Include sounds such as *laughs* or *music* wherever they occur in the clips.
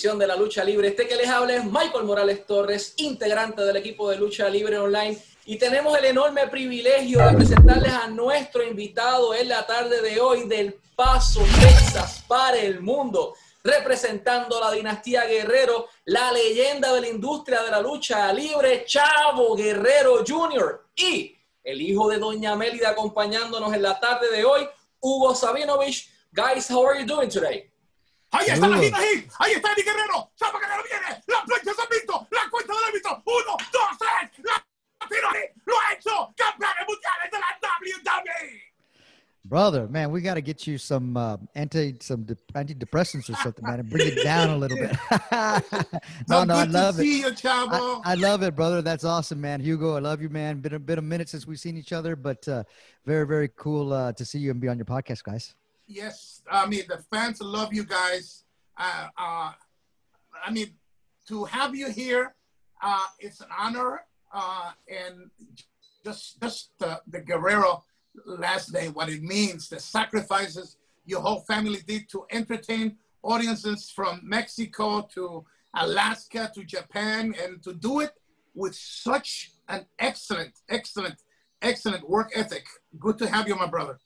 de la lucha libre. Este que les habla es Michael Morales Torres, integrante del equipo de lucha libre online. Y tenemos el enorme privilegio de presentarles a nuestro invitado en la tarde de hoy del Paso, Texas, para el mundo, representando la dinastía Guerrero, la leyenda de la industria de la lucha libre, Chavo Guerrero Jr. Y el hijo de Doña Mélida acompañándonos en la tarde de hoy, Hugo Sabinovich. Guys, how are you doing today? Ahí está la ahí está Eddie Guerrero, Chavo Guerrero viene, la plancha se ha visto, la cuenta del árbitro, uno, dos, tres, la tiro lo ha hecho, campeones mundiales de la WWE. Brother, man, we got to get you some uh, anti some de- antidepressants or something, man, and bring it down a little bit. *laughs* no, no, I love it. you. I, I love it, brother. That's awesome, man. Hugo, I love you, man. Been a been a minute since we've seen each other, but uh, very, very cool uh, to see you and be on your podcast, guys. Yes, I mean, the fans love you guys. Uh, uh, I mean, to have you here, uh, it's an honor. Uh, and just, just the, the Guerrero last name, what it means, the sacrifices your whole family did to entertain audiences from Mexico to Alaska to Japan and to do it with such an excellent, excellent, excellent work ethic. Good to have you, my brother.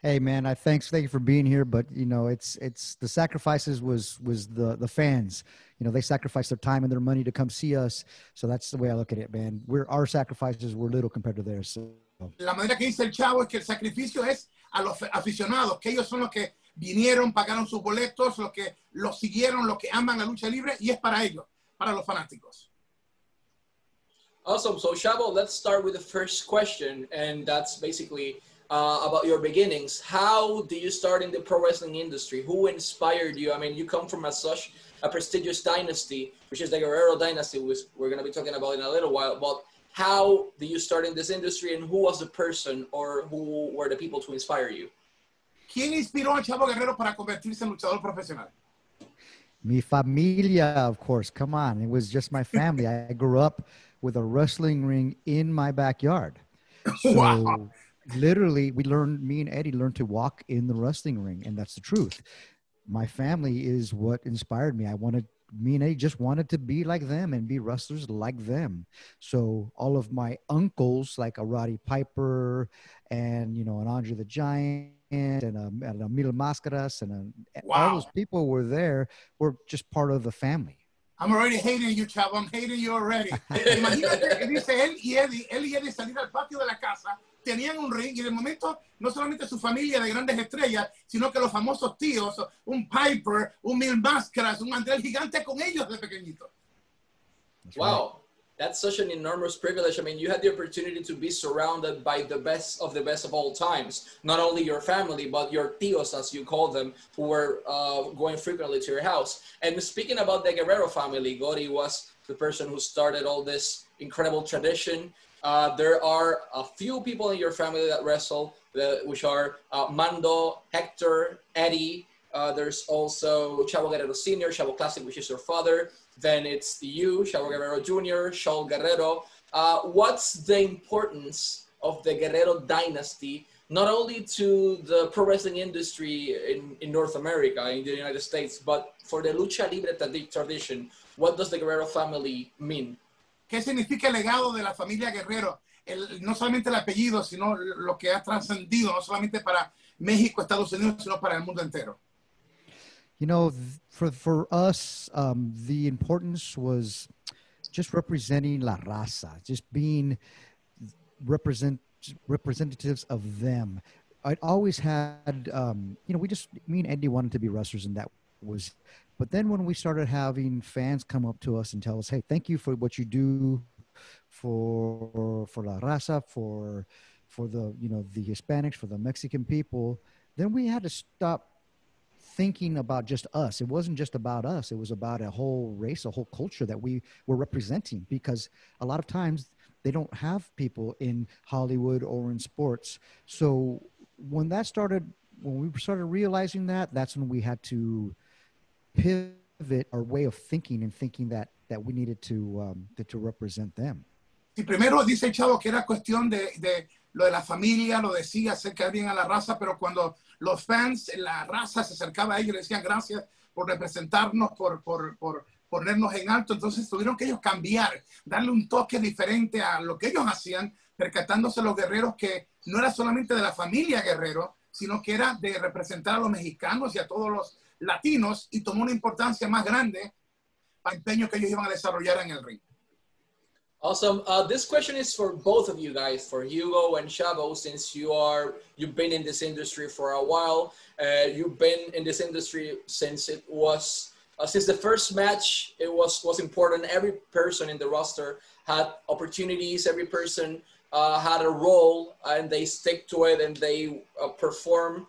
Hey, man, I thanks thank you for being here, but you know, it's it's the sacrifices was was the the fans. You know, they sacrificed their time and their money to come see us. So that's the way I look at it, man. We're our sacrifices were little compared to theirs. So La manera que dice el chavo es que el sacrificio es a los aficionados, que ellos son los que vinieron, pagaron sus boletos, los que los siguieron, los que aman la lucha libre y es para ellos, para los fanáticos. Awesome. So, Chavo, let's start with the first question, and that's basically uh, about your beginnings. How did you start in the pro wrestling industry? Who inspired you? I mean, you come from as such a prestigious dynasty, which is the Guerrero dynasty, which we're going to be talking about in a little while. But how did you start in this industry, and who was the person or who were the people to inspire you? ¿Quién inspiró a Chavo Guerrero para convertirse en luchador profesional? Mi familia, of course. Come on. It was just my family. I grew up with a wrestling ring in my backyard. *laughs* So Wow. Literally we learned me and Eddie learned to walk in the wrestling ring and that's the truth. My family is what inspired me. I wanted me and Eddie just wanted to be like them and be wrestlers like them. So all of my uncles like a Roddy Piper and you know an Andre the Giant and a, and a Mil Mascaras and a, all those people were there were just part of the family. I'm already hating you, Chavo. I'm hating you already. *laughs* Imagínate que dice él y Eddie, él y Eddie salir al patio de la casa, tenían un ring y de momento no solamente su familia de grandes estrellas, sino que los famosos tíos, un Piper, un Mil Máscaras, un André el Gigante con ellos de pequeñito. Wow, that's such an enormous privilege. I mean, you had the opportunity to be surrounded by the best of the best of all times. Not only your family, but your tios, as you call them, who were uh, going frequently to your house. And speaking about the Guerrero family, Gori was the person who started all this incredible tradition. Uh, there are a few people in your family that wrestle, which are uh, Mando, Hector, Eddie. Uh, there's also Chavo Guerrero Sr., Chavo Classic, which is your father. Then it's you, Chavo Guerrero Jr., Shaul Guerrero. Uh, what's the importance of the Guerrero dynasty, not only to the pro wrestling industry in, in North America, in the United States, but for the lucha libre tradition? What does the Guerrero family mean? ¿Qué significa el legado de la familia Guerrero? El- no solamente el apellido, sino lo que ha trascendido, no solamente para México, Estados Unidos, sino para el mundo entero. You know, for for us, um, the importance was just representing La Raza, just being represent representatives of them. I always had, um, you know, we just me and Eddie wanted to be wrestlers, and that was. But then when we started having fans come up to us and tell us, "Hey, thank you for what you do for for La Raza, for for the you know the Hispanics, for the Mexican people," then we had to stop thinking about just us. It wasn't just about us. It was about a whole race, a whole culture that we were representing because a lot of times they don't have people in Hollywood or in sports. So when that started, when we started realizing that, that's when we had to pivot our way of thinking and thinking that that we needed to um, to, to represent them. Y primero dice chavo que era cuestión de, de lo de la familia, lo decía, quedar bien a la raza, pero cuando los fans, la raza se acercaba a ellos, le decían gracias por representarnos, por, por, por ponernos en alto. Entonces tuvieron que ellos cambiar, darle un toque diferente a lo que ellos hacían, percatándose los guerreros que no era solamente de la familia Guerrero, sino que era de representar a los mexicanos y a todos los latinos y tomó una importancia más grande empeño que ellos iban a desarrollar en el ring. Awesome. Uh, this question is for both of you guys, for Hugo and Chavo, since you are you've been in this industry for a while. Uh, you've been in this industry since it was uh, since the first match. It was was important. Every person in the roster had opportunities. Every person uh, had a role, and they stick to it and they uh, perform.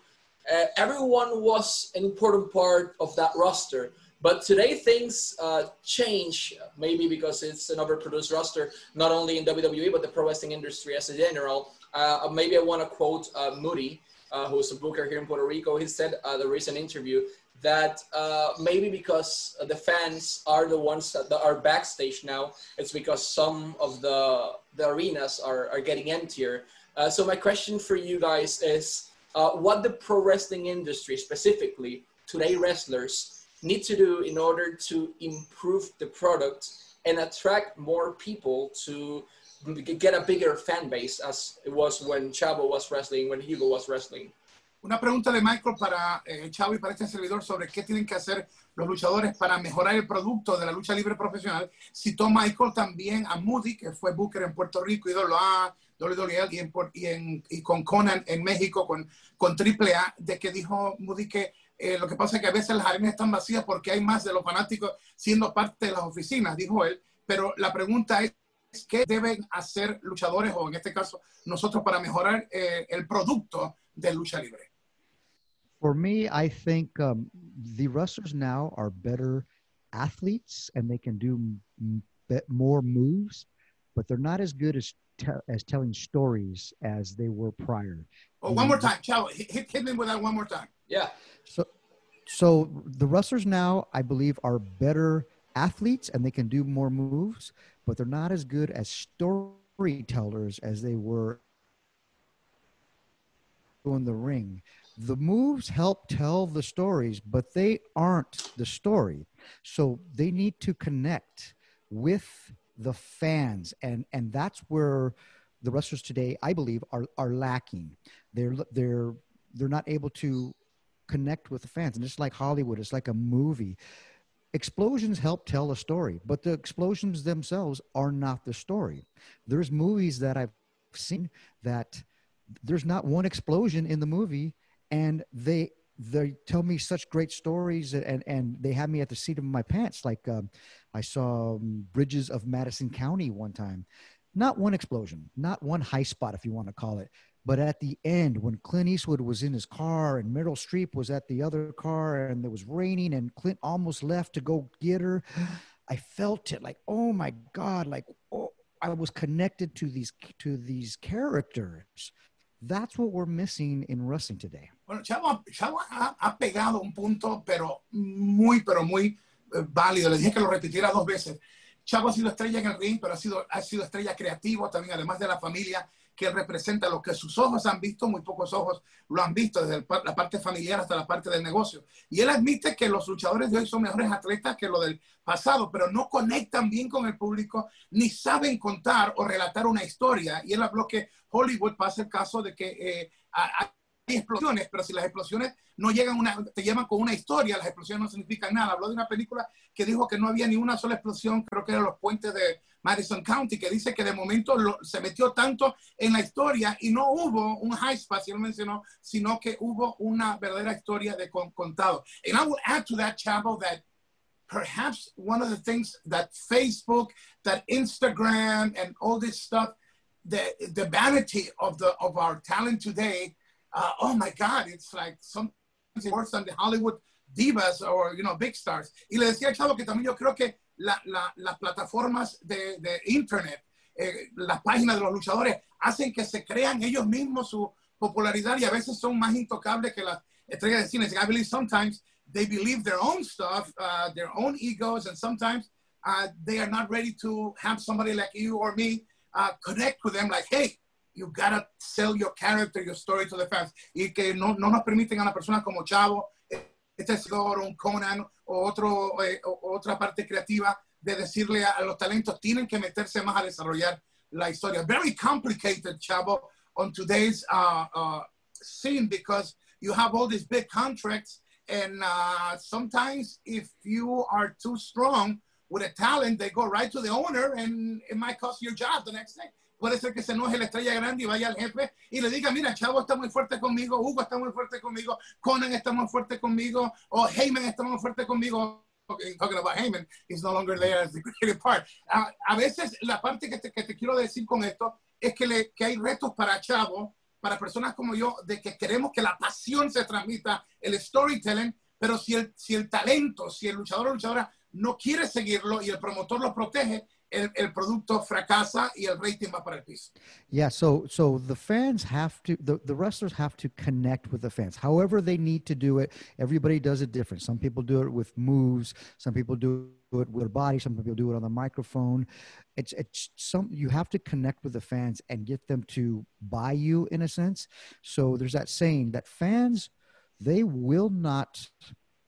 Uh, everyone was an important part of that roster. But today things uh, change, maybe because it's an overproduced roster, not only in WWE, but the pro wrestling industry as a general. Uh, maybe I want to quote uh, Moody, uh, who's a booker here in Puerto Rico. He said uh, the recent interview that uh, maybe because the fans are the ones that are backstage now, it's because some of the, the arenas are, are getting emptier. so my question for you guys is, what the pro wrestling industry specifically, today wrestlers, need to do in order to improve the product and attract more people to get a bigger fan base as it was when Chavo was wrestling, when Hugo was wrestling. Una pregunta de Michael para eh, Chavo y para este servidor sobre qué tienen que hacer los luchadores para mejorar el producto de la lucha libre profesional. Citó Michael también a Moody, que fue Booker en Puerto Rico, y A, WWE y, en, y, en, y con Conan en México, con, con AAA, de que dijo Moody que eh, lo que pasa es que a veces las arenas están vacías porque hay más de los fanáticos siendo parte de las oficinas, dijo él. Pero la pregunta es, ¿qué deben hacer luchadores o en este caso nosotros para mejorar eh, el producto de lucha libre? For me, I think um, the wrestlers now are better athletes and they can do more moves, but they're not as good as as telling stories as they were prior. Oh, one more time, Chow, hit, hit me with that one more time. Yeah. So, so the wrestlers now, I believe, are better athletes and they can do more moves, but they're not as good as storytellers as they were in the ring. The moves help tell the stories, but they aren't the story. So they need to connect with the fans, and and that's where the wrestlers today, I believe, are are lacking. They're they're they're not able to connect with the fans. And it's like Hollywood, it's like a movie. Explosions help tell a story, but the explosions themselves are not the story. There's movies that I've seen that there's not one explosion in the movie, and they they tell me such great stories and and they have me at the seat of my pants. Like um, i saw um, bridges of madison county one time. Not one explosion not one high spot if you want to call it. But at the end, when Clint Eastwood was in his car and Meryl Streep was at the other car and it was raining and Clint almost left to go get her, I felt it like, oh my God, like oh, I was connected to these to these characters. That's what we're missing in wrestling today. Bueno, Chavo, Chavo ha, ha pegado un punto, pero muy, pero muy eh, válido. Le dije que lo repitiera dos veces. Chavo ha sido estrella en el ring, pero ha sido, ha sido estrella creativo también, además de la familia que representa lo que sus ojos han visto, muy pocos ojos lo han visto, desde la parte familiar hasta la parte del negocio. Y él admite que los luchadores de hoy son mejores atletas que los del pasado, pero no conectan bien con el público, ni saben contar o relatar una historia. Y él habló que Hollywood pasa el caso de que eh, explosiones, pero si las explosiones no llegan una, te llevan con una historia, las explosiones no significan nada. Habló de una película que dijo que no había ni una sola explosión, creo que eran los puentes de Madison County, que dice que de momento se metió tanto en la historia y no hubo un high si lo mencionó, sino que hubo una verdadera historia de contado. And I will add to that, Chavo, that perhaps one of the things that Facebook, that Instagram, and all this stuff, the, the vanity of the of our talent today uh, oh my God, it's like something worse than the Hollywood divas or, you know, big stars. Y le decía Chavo que también yo creo que la, la, las plataformas de, de Internet, eh, las páginas de los luchadores, hacen que se crean ellos mismos su popularidad y a veces son más intocables que las estrellas de cine. I believe sometimes they believe their own stuff, uh, their own egos, and sometimes uh, they are not ready to have somebody like you or me uh, connect with them like, hey, you gotta sell your character, your story to the fans. Y que no, no nos permiten a una persona como Chavo, este es un Konnan o, otro, eh, o otra parte creativa de decirle a, a, los talentos tienen que meterse más a desarrollar la historia. Very complicated, Chavo, on today's uh, uh, scene because you have all these big contracts and uh, sometimes if you are too strong with a talent, they go right to the owner and it might cost your job the next day. Puede ser que se enoje la estrella grande y vaya al jefe y le diga, mira, Chavo está muy fuerte conmigo, Hugo está muy fuerte conmigo, Conan está muy fuerte conmigo, o Heyman está muy fuerte conmigo. Okay, talking about Heyman, he's no longer there as the creative part. Uh, a veces la parte que te, que te, quiero decir con esto es que, le, que hay retos para Chavo, para personas como yo, de que queremos que la pasión se transmita, el storytelling, pero si el, si el talento, si el luchador o luchadora no quiere seguirlo y el promotor lo protege, el, el, producto fracasa y el rating va para el piso. Yeah, so so the fans have to the, the wrestlers have to connect with the fans. However they need to do it. Everybody does it different. Some people do it with moves, some people do it with body, some people do it on the microphone. It's it's some you have to connect with the fans and get them to buy you in a sense. So there's that saying that fans they will not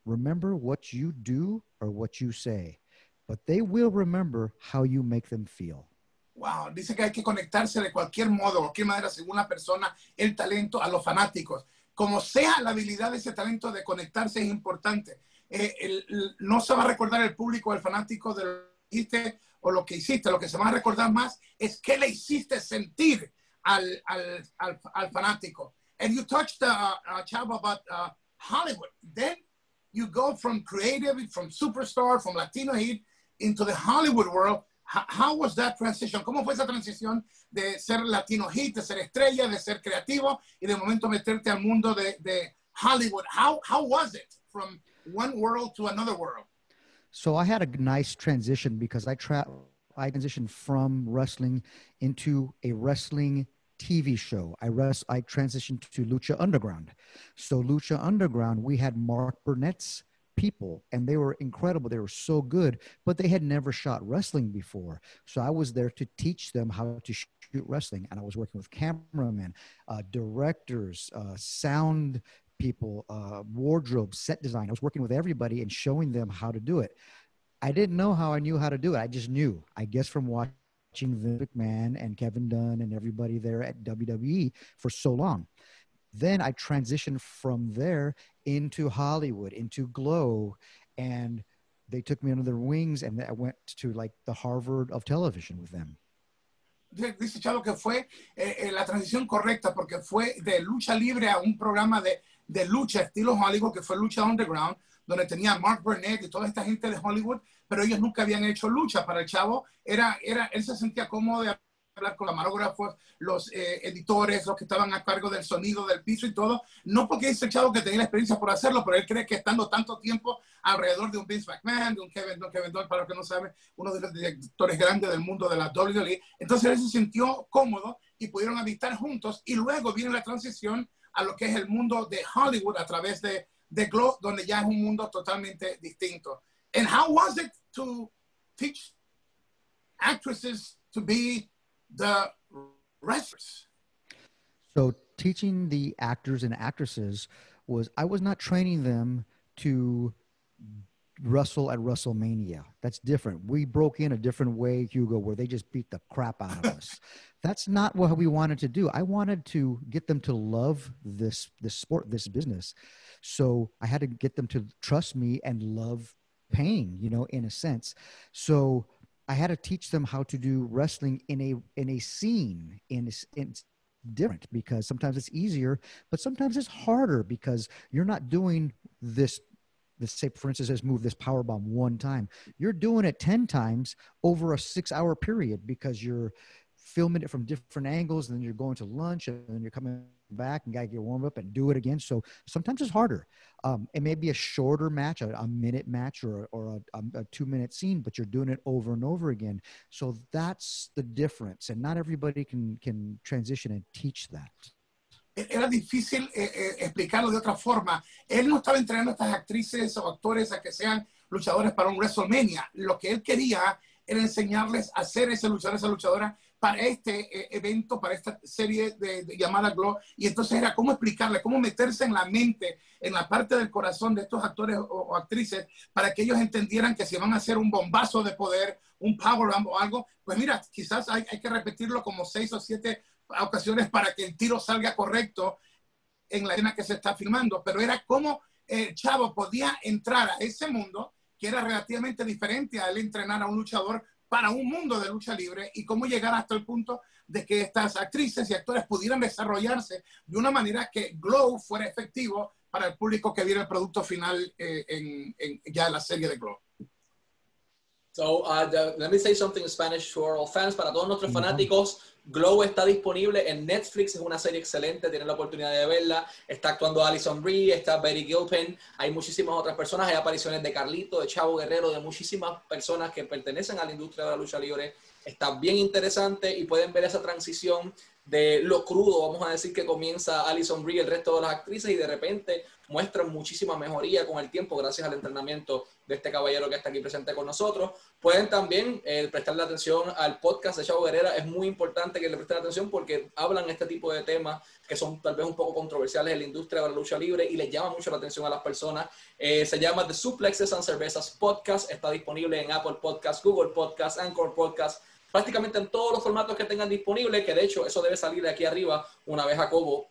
remember what you do or what you say but they will remember how you make them feel. Wow, dice que hay que conectarse de cualquier modo, cualquier manera, según la persona, el talento a los fanáticos. Como sea la habilidad de ese talento de conectarse es importante. Eh, el, el, no se va a recordar el público, el fanático de lo que hiciste o lo que hiciste. Lo que se va a recordar más es qué le hiciste sentir al, al, al, al fanático. And you touched, uh, uh, Chavo, about uh, Hollywood. Then you go from creative, from superstar, from Latino Heat, into the Hollywood world. How, how, was that transition? ¿Cómo fue esa transición de ser Latino Heat, de ser estrella, de ser creativo y de momento meterte al mundo de, de Hollywood? How, how was it from one world to another world? So I had a nice transition because I tra- I transitioned from wrestling into a wrestling TV show. I rest I transitioned to Lucha Underground. So Lucha Underground, we had Mark Burnett's people and they were incredible. They were so good but they had never shot wrestling before. So i was there to teach them how to shoot wrestling and i was working with cameramen uh, directors uh, sound people uh, wardrobe set design. I was working with everybody and showing them how to do it. I didn't know how i knew how to do it. I just knew i guess from watching Vince McMahon and Kevin Dunn and everybody there at WWE for so long then I transitioned from there into Hollywood, into Glow, and they took me under their wings, and I went to like the Harvard of television with them. Dice Chavo que fue eh, eh, la transición correcta porque fue de lucha libre a un programa de, de lucha estilo Hollywood que fue Lucha Underground, donde tenía Mark Burnett y toda esta gente de Hollywood, pero ellos nunca habían hecho lucha. Para el Chavo, era, era, él se sentía cómodo de hablar con camarógrafos, los eh, editores, los que estaban a cargo del sonido, del piso y todo, no porque es el chavo que tenía la experiencia por hacerlo, pero él cree que estando tanto tiempo alrededor de un Vince McMahon, de un Kevin, de un Kevin Dunn, para los que no saben, uno de los directores grandes del mundo de la WWE, entonces él se sintió cómodo y pudieron habitar juntos y luego viene la transición a lo que es el mundo de Hollywood a través de, de Glow, donde ya es un mundo totalmente distinto. And how was it to teach actresses to be the wrestlers. So teaching the actors and actresses was I was not training them to wrestle at WrestleMania. That's different. We broke in a different way, Hugo, where they just beat the crap out of us. *laughs* That's not what we wanted to do. I wanted to get them to love this this sport, this business. So I had to get them to trust me and love pain, you know, in a sense. So I had to teach them how to do wrestling in a in a scene in, in different because sometimes it's easier, but sometimes it's harder because you're not doing this. This say, for instance, has move this power bomb one time. You're doing it ten times over a six-hour period because you're filming it from different angles, and then you're going to lunch, and then you're coming back and got to get warm up and do it again. So sometimes it's harder. Um, it may be a shorter match, a, a minute match, or, or a, a, two minute scene, but you're doing it over and over again. So that's the difference. And not everybody can, can transition and teach that. Era difícil eh, eh, explicarlo de otra forma. Él no estaba entrenando a estas actrices o actores a que sean luchadores para un WrestleMania. Lo que él quería era enseñarles a hacer ese luchador, esa luchadora para este eh, evento, para esta serie de, llamada Glow. Y entonces era cómo explicarle, cómo meterse en la mente, en la parte del corazón de estos actores o, actrices, para que ellos entendieran que si van a hacer un bombazo de poder, un power o algo, pues mira, quizás hay, hay que repetirlo como seis o siete ocasiones para que el tiro salga correcto en la escena que se está filmando. Pero era como el chavo podía entrar a ese mundo que era relativamente diferente a él entrenar a un luchador para un mundo de lucha libre y cómo llegar hasta el punto de que estas actrices y actores pudieran desarrollarse de una manera que Glow fuera efectivo para el público que viera el producto final eh, en, en, ya la serie de Glow. So, uh, let me say something in Spanish to our fans, para todos nuestros fanáticos. Glow está disponible en Netflix, es una serie excelente, tienen la oportunidad de verla. Está actuando Alison Brie, está Betty Gilpin, hay muchísimas otras personas, hay apariciones de Carlito, de Chavo Guerrero, de muchísimas personas que pertenecen a la industria de la lucha libre. Está bien interesante y pueden ver esa transición de lo crudo, vamos a decir que comienza Alison Brie y el resto de las actrices y de repente muestran muchísima mejoría con el tiempo gracias al entrenamiento de este caballero que está aquí presente con nosotros. Pueden también eh, prestarle atención al podcast de Chavo Guerrera, es muy importante que le presten atención porque hablan este tipo de temas que son tal vez un poco controversiales en la industria de la lucha libre y les llama mucho la atención a las personas. Eh, se llama The Suplexes and Cervezas Podcast, está disponible en Apple Podcast, Google Podcast, Anchor Podcast, prácticamente en todos los formatos que tengan disponibles, que de hecho eso debe salir de aquí arriba una vez Jacobo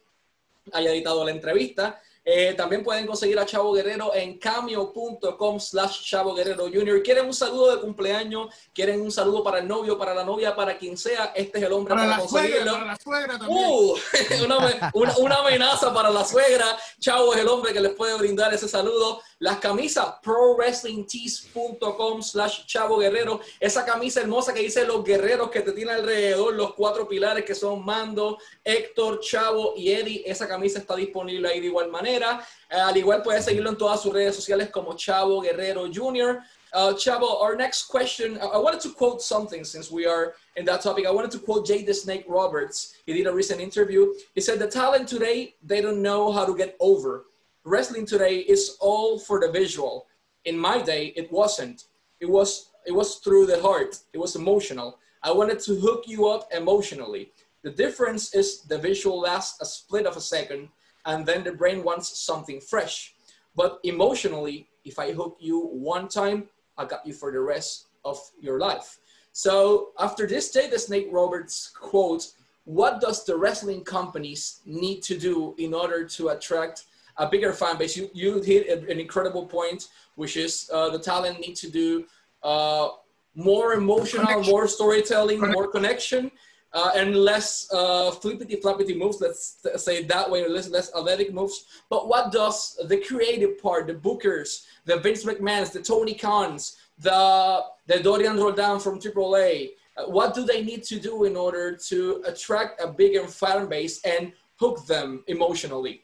haya editado la entrevista. Eh, también pueden conseguir a Chavo Guerrero en cameo.com slash Chavo Guerrero Jr. ¿Quieren un saludo de cumpleaños? ¿Quieren un saludo para el novio, para la novia, para quien sea? Este es el hombre para, conseguirlo. para la suegra también. Uh, *laughs* una, una, amenaza para la suegra. Chavo es el hombre que les puede brindar ese saludo. Las camisas prowrestlingtees.com slash Chavo Guerrero. Esa camisa hermosa que dice los guerreros que te tienen alrededor, los cuatro pilares que son Mando, Héctor, Chavo y Eddie. Esa camisa está disponible ahí de igual manera. Eh, al igual puedes seguirlo en todas sus redes sociales como Chavo Guerrero Jr. Uh, Chavo, our next question, I wanted to quote something since we are in that topic. I wanted to quote Jay the Snake Roberts. He did a recent interview. He said, the talent today, they don't know how to get over wrestling today is all for the visual. In my day, it wasn't. It was it was through the heart. It was emotional. I wanted to hook you up emotionally. The difference is the visual lasts a split of a second, and then the brain wants something fresh. But emotionally, if I hook you one time, I got you for the rest of your life. So after this day, the Snake Roberts quote, what does the wrestling companies need to do in order to attract a bigger fan base. You, you hit an incredible point, which is uh, the talent need to do uh, more emotional, connection. more storytelling, connection. more connection, uh, and less uh, flippity flappity moves. Let's say that way, less less athletic moves. But what does the creative part, the bookers, the Vince McMahon's, the Tony Khan's, the the Dorian Roldan from AAA, uh, what do they need to do in order to attract a bigger fan base and hook them emotionally?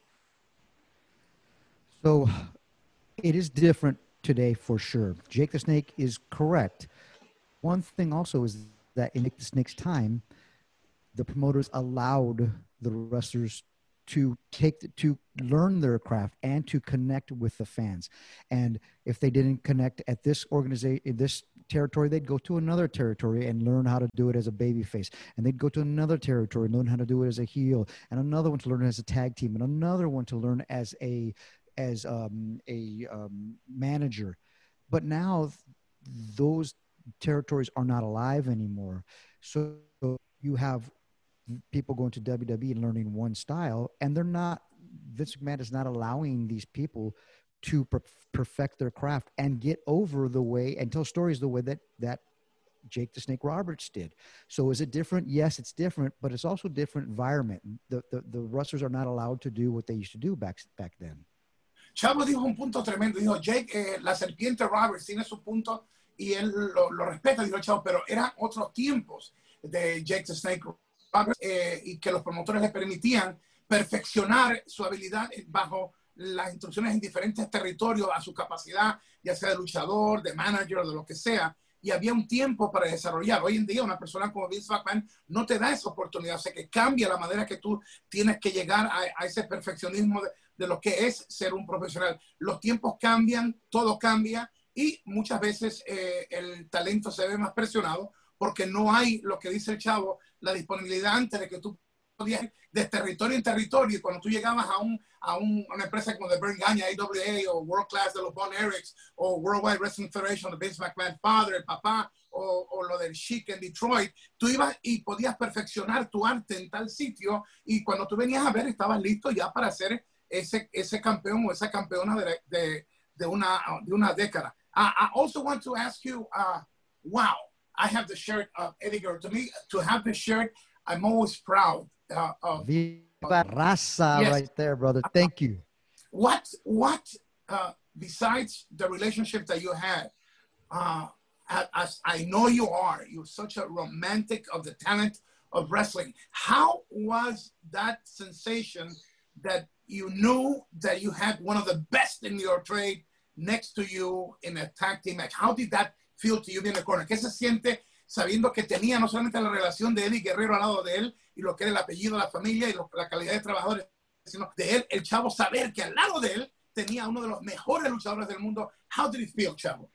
So it is different today for sure. Jake the Snake is correct. One thing also is that in Jake the Snake's time, the promoters allowed the wrestlers to take the, to learn their craft and to connect with the fans. And if they didn't connect at this organization, this territory, they'd go to another territory and learn how to do it as a baby face. And they'd go to another territory and learn how to do it as a heel, and another one to learn as a tag team, and another one to learn as a as um, a um, manager. But now those territories are not alive anymore. So you have people going to WWE and learning one style, and they're not. Vince McMahon is not allowing these people to per- perfect their craft and get over the way and tell stories the way that that Jake the Snake Roberts did. So is it different? Yes, it's different, but it's also different environment. The, the the wrestlers are not allowed to do what they used to do back back then. Chavo dijo un punto tremendo. Dijo, Jake, eh, la serpiente Roberts tiene su punto y él lo, respeta. Dijo, Chavo, pero eran otros tiempos de Jake the Snake eh, y que los promotores le permitían perfeccionar su habilidad bajo las instrucciones en diferentes territorios a su capacidad, ya sea de luchador, de manager, de lo que sea. Y había un tiempo para desarrollar. Hoy en día una persona como Vince McMahon no te da esa oportunidad. O sea, que cambia la manera que tú tienes que llegar a, ese perfeccionismo de, de lo que es ser un profesional. Los tiempos cambian, todo cambia Y muchas veces eh, el talento se ve más presionado porque no hay, lo que dice el chavo, la disponibilidad antes de que tú podías ir de territorio en territorio. Y cuando tú llegabas a, un, a un, una empresa como de Bergen Gagne, AWA o World Class de los Von Erics o Worldwide Wrestling Federation de Vince McMahon, Father, el papá, o, o, lo del Chic en Detroit, tú ibas y podías perfeccionar tu arte en tal sitio y cuando tú venías a ver estabas listo ya para ser ese, ese campeón o esa campeona de, de, de una, de una década. I, I also want to ask you, uh, wow, I have the shirt of Eddie Guerrero. To me, to have the shirt, I'm always proud uh. Viva Raza Yes. right there, brother. Thank you. What, what, uh, besides the relationship that you had, uh, as I know you are, you're such a romantic of the talent of wrestling. How was that sensation that you knew that you had one of the best in your trade next to you in a tag team match? How did that feel to you in the corner? ¿Qué se siente sabiendo que tenía no solamente la relación de Eddie Guerrero al lado de él y lo que era el apellido, la familia y lo- la calidad de trabajadores, sino de él, el chavo, saber que al lado de él tenía uno de los mejores luchadores del mundo? How did it feel, chavo?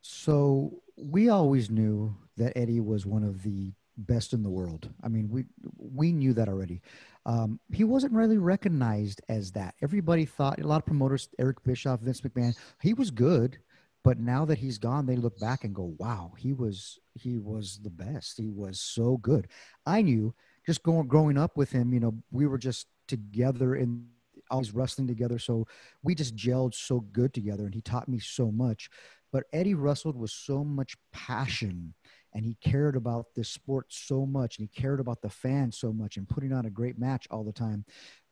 So we always knew that Eddie was one of the best in the world. I mean, we we knew that already. Um, he wasn't really recognized as that. Everybody thought a lot of promoters, Eric Bischoff, Vince McMahon, he was good, but now that he's gone, they look back and go, "Wow, he was he was the best. He was so good." I knew just going growing up with him. You know, we were just together in always wrestling together, so we just gelled so good together, and he taught me so much but Eddie wrestled with so much passion and he cared about this sport so much and he cared about the fans so much and putting on a great match all the time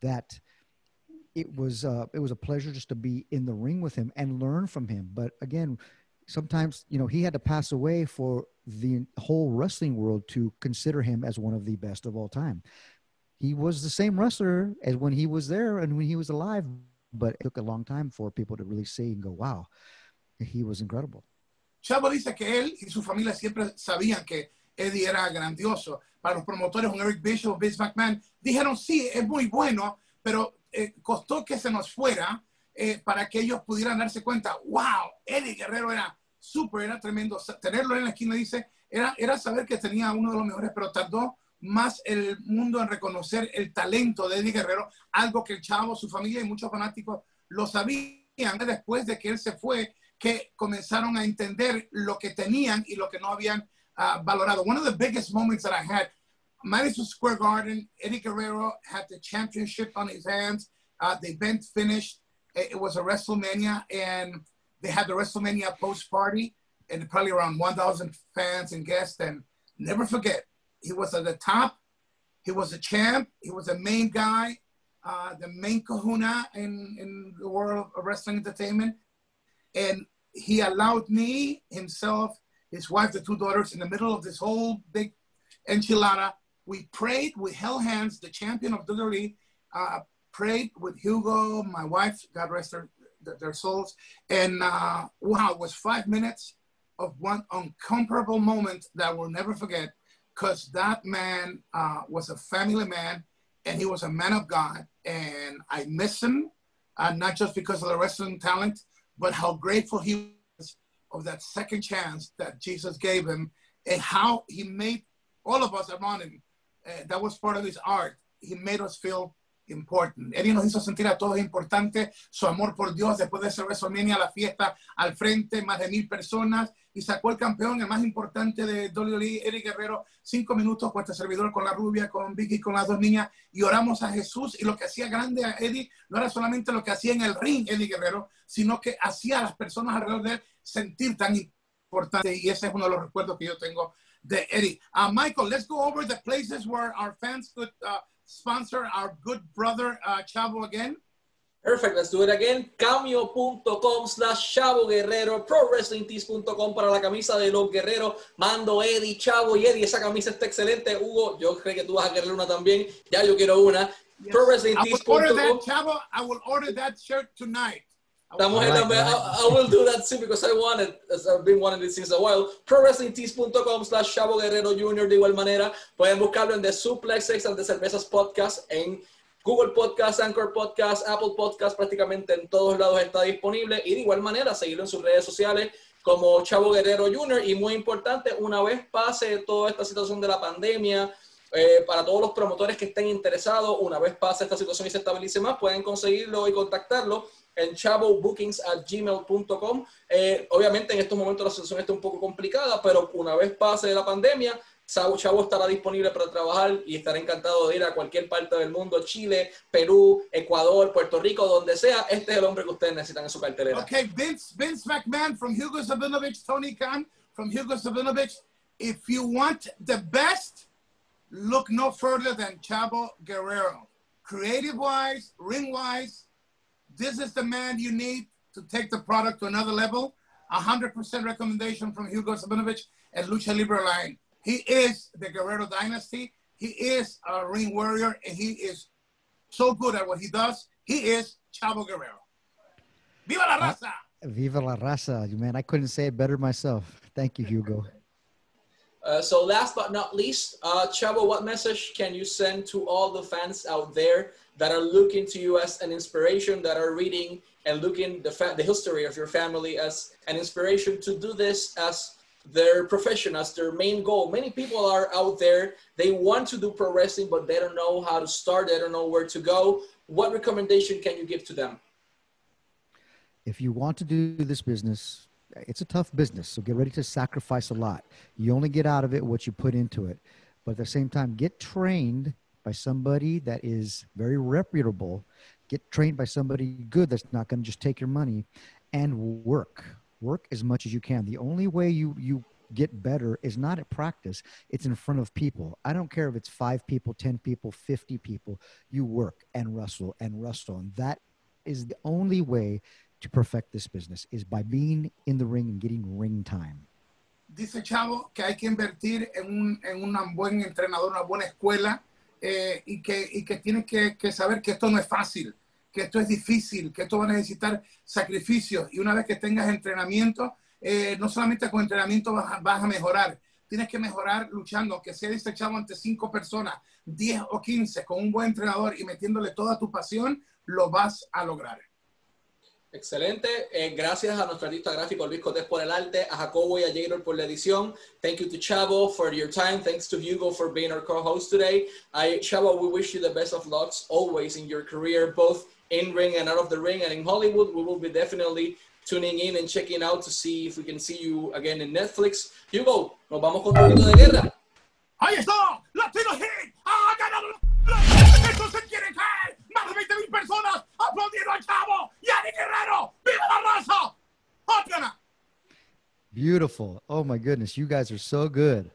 that it was uh, it was a pleasure just to be in the ring with him and learn from him but again sometimes you know he had to pass away for the whole wrestling world to consider him as one of the best of all time he was the same wrestler as when he was there and when he was alive but it took a long time for people to really see and go wow he was incredible. Chavo dice que él y su familia siempre sabían que Eddie era grandioso. Para los promotores, un Eric Bischoff, Vince McMahon, dijeron, sí, es muy bueno, pero eh, costó que se nos fuera eh, para que ellos pudieran darse cuenta, wow, Eddie Guerrero era súper, era tremendo. Tenerlo en la esquina, dice, era, era saber que tenía uno de los mejores, pero tardó más el mundo en reconocer el talento de Eddie Guerrero, algo que el chavo, su familia y muchos fanáticos lo sabían después de que él se fue que comenzaron a entender lo que tenían y lo que no habían uh, valorado. One of the biggest moments that I had, Madison Square Garden, Eddie Guerrero had the championship on his hands. Uh, the event finished. It was a WrestleMania, and they had the WrestleMania post party, and probably around 1,000 fans and guests. And never forget, he was at the top. He was a champ. He was a main guy, uh, the main kahuna in, in the world of wrestling entertainment and he allowed me, himself, his wife, the two daughters, in the middle of this whole big enchilada. We prayed, we held hands. The champion of WWE uh, prayed with Hugo, my wife, God rest their, their souls. And uh, wow, it was five minutes of one uncomparable moment that we'll never forget because that man uh, was a family man and he was a man of God. And I miss him, uh, not just because of the wrestling talent, but how grateful he was of that second chance that Jesus gave him and how he made all of us around him. Uh, that was part of his art. He made us feel important. Eddie nos hizo sentir a todos importantes, su amor por Dios después de ese WrestleMania, la fiesta al frente, más de mil personas, y sacó el campeón, el más importante de WWE, Eddie Guerrero, cinco minutos con este servidor, con la rubia, con Vicky, con las dos niñas, y oramos a Jesús, y lo que hacía grande a Eddie no era solamente lo que hacía en el ring Eddie Guerrero, sino que hacía a las personas alrededor de él sentir tan importante, y ese es uno de los recuerdos que yo tengo de Eddie. Uh, Michael, let's go over the places where our fans could uh, sponsor our good brother uh, Chavo again. Perfect, let's do it again. Cameo.com slash Chavo Guerrero, ProWrestlingTees.com para la camisa de los guerreros. Mando Eddie, Chavo y Eddie. Esa camisa está excelente. Hugo, yo creo que tú vas a querer una también. Ya yo quiero una. Yes. I will order that, ProWrestlingTees.com. Chavo. I will order that shirt tonight. La mujer Alright, también, I, will do that too because I want it. as I've been wanting it since a while. ProWrestlingTees.com slash Chavo Guerrero Jr. De igual manera, pueden buscarlo en The Suplexes and The Cervezas Podcast en Google Podcast, Anchor Podcast, Apple Podcast, prácticamente en todos lados está disponible. Y de igual manera, seguirlo en sus redes sociales como Chavo Guerrero Jr. Y muy importante, una vez pase toda esta situación de la pandemia, eh, para todos los promotores que estén interesados, una vez pase esta situación y se estabilice más, pueden conseguirlo y contactarlo en chavobookings@gmail.com. Eh, obviamente en estos momentos la situación está un poco complicada, pero una vez pase la pandemia, Chavo estará disponible para trabajar y estará encantado de ir a cualquier parte del mundo, Chile, Perú, Ecuador, Puerto Rico, donde sea. Este es el hombre que ustedes necesitan en su cartelera. Okay, Vince, Vince McMahon from Hugo Sabinovich, Tony Khan from Hugo Sabinovich. If you want the best, look no further than Chavo Guerrero. Creative wise, ring wise, this is the man you need to take the product to another level. 100% recommendation from Hugo Savinovich and Lucha Libre Line. He is the Guerrero dynasty. He is a ring warrior, and he is so good at what he does. He is Chavo Guerrero. Viva la Uh, raza! Viva la raza, man! I couldn't say it better myself. Thank you, Hugo. Uh, so last but not least, uh, Chavo, what message can you send to all the fans out there that are looking to you as an inspiration, that are reading and looking the, the history of your family as an inspiration to do this as their profession, as their main goal? Many people are out there, they want to do pro wrestling, but they don't know how to start, they don't know where to go. What recommendation can you give to them? if you want to do this business, it's a tough business. So get ready to sacrifice a lot. You only get out of it what you put into it. But at the same time, get trained by somebody that is very reputable. Get trained by somebody good that's not going to just take your money and work. Work as much as you can. The only way you, you get better is not at practice, it's in front of people. I don't care if it's five people, 10 people, 50 people. You work and wrestle and wrestle. And that is the only way to perfect this business is by being in the ring and getting ring time. Dice Chavo que hay que invertir en un, en un buen entrenador, una buena escuela, eh, y, que, y que que, que saber que esto no es fácil, que esto es difícil, que esto va a necesitar sacrificios. Y una vez que tengas entrenamiento, eh, no solamente con entrenamiento vas a, vas a mejorar, tienes que mejorar luchando, que sea dice Chavo ante cinco personas, 10 o 15, con un buen entrenador y metiéndole toda tu pasión, lo vas a lograr. Excelente. Eh, gracias a nuestro artista gráfico Luis Cotés por el arte, a Jacobo y a Jador por la edición. Thank you to Chavo for your time. Thanks to Hugo for being our co-host today. I, Chavo, we wish you the best of lucks always in your career, both in ring and out of the ring. And in Hollywood, we will be definitely tuning in and checking out to see if we can see you again in Netflix. Hugo, nos vamos con un de guerra. ¡Ahí está! ¡Latino! Al Chavo! ¡Y Guerrero! ¡Viva la raza! Beautiful. Oh my goodness, you guys are so good.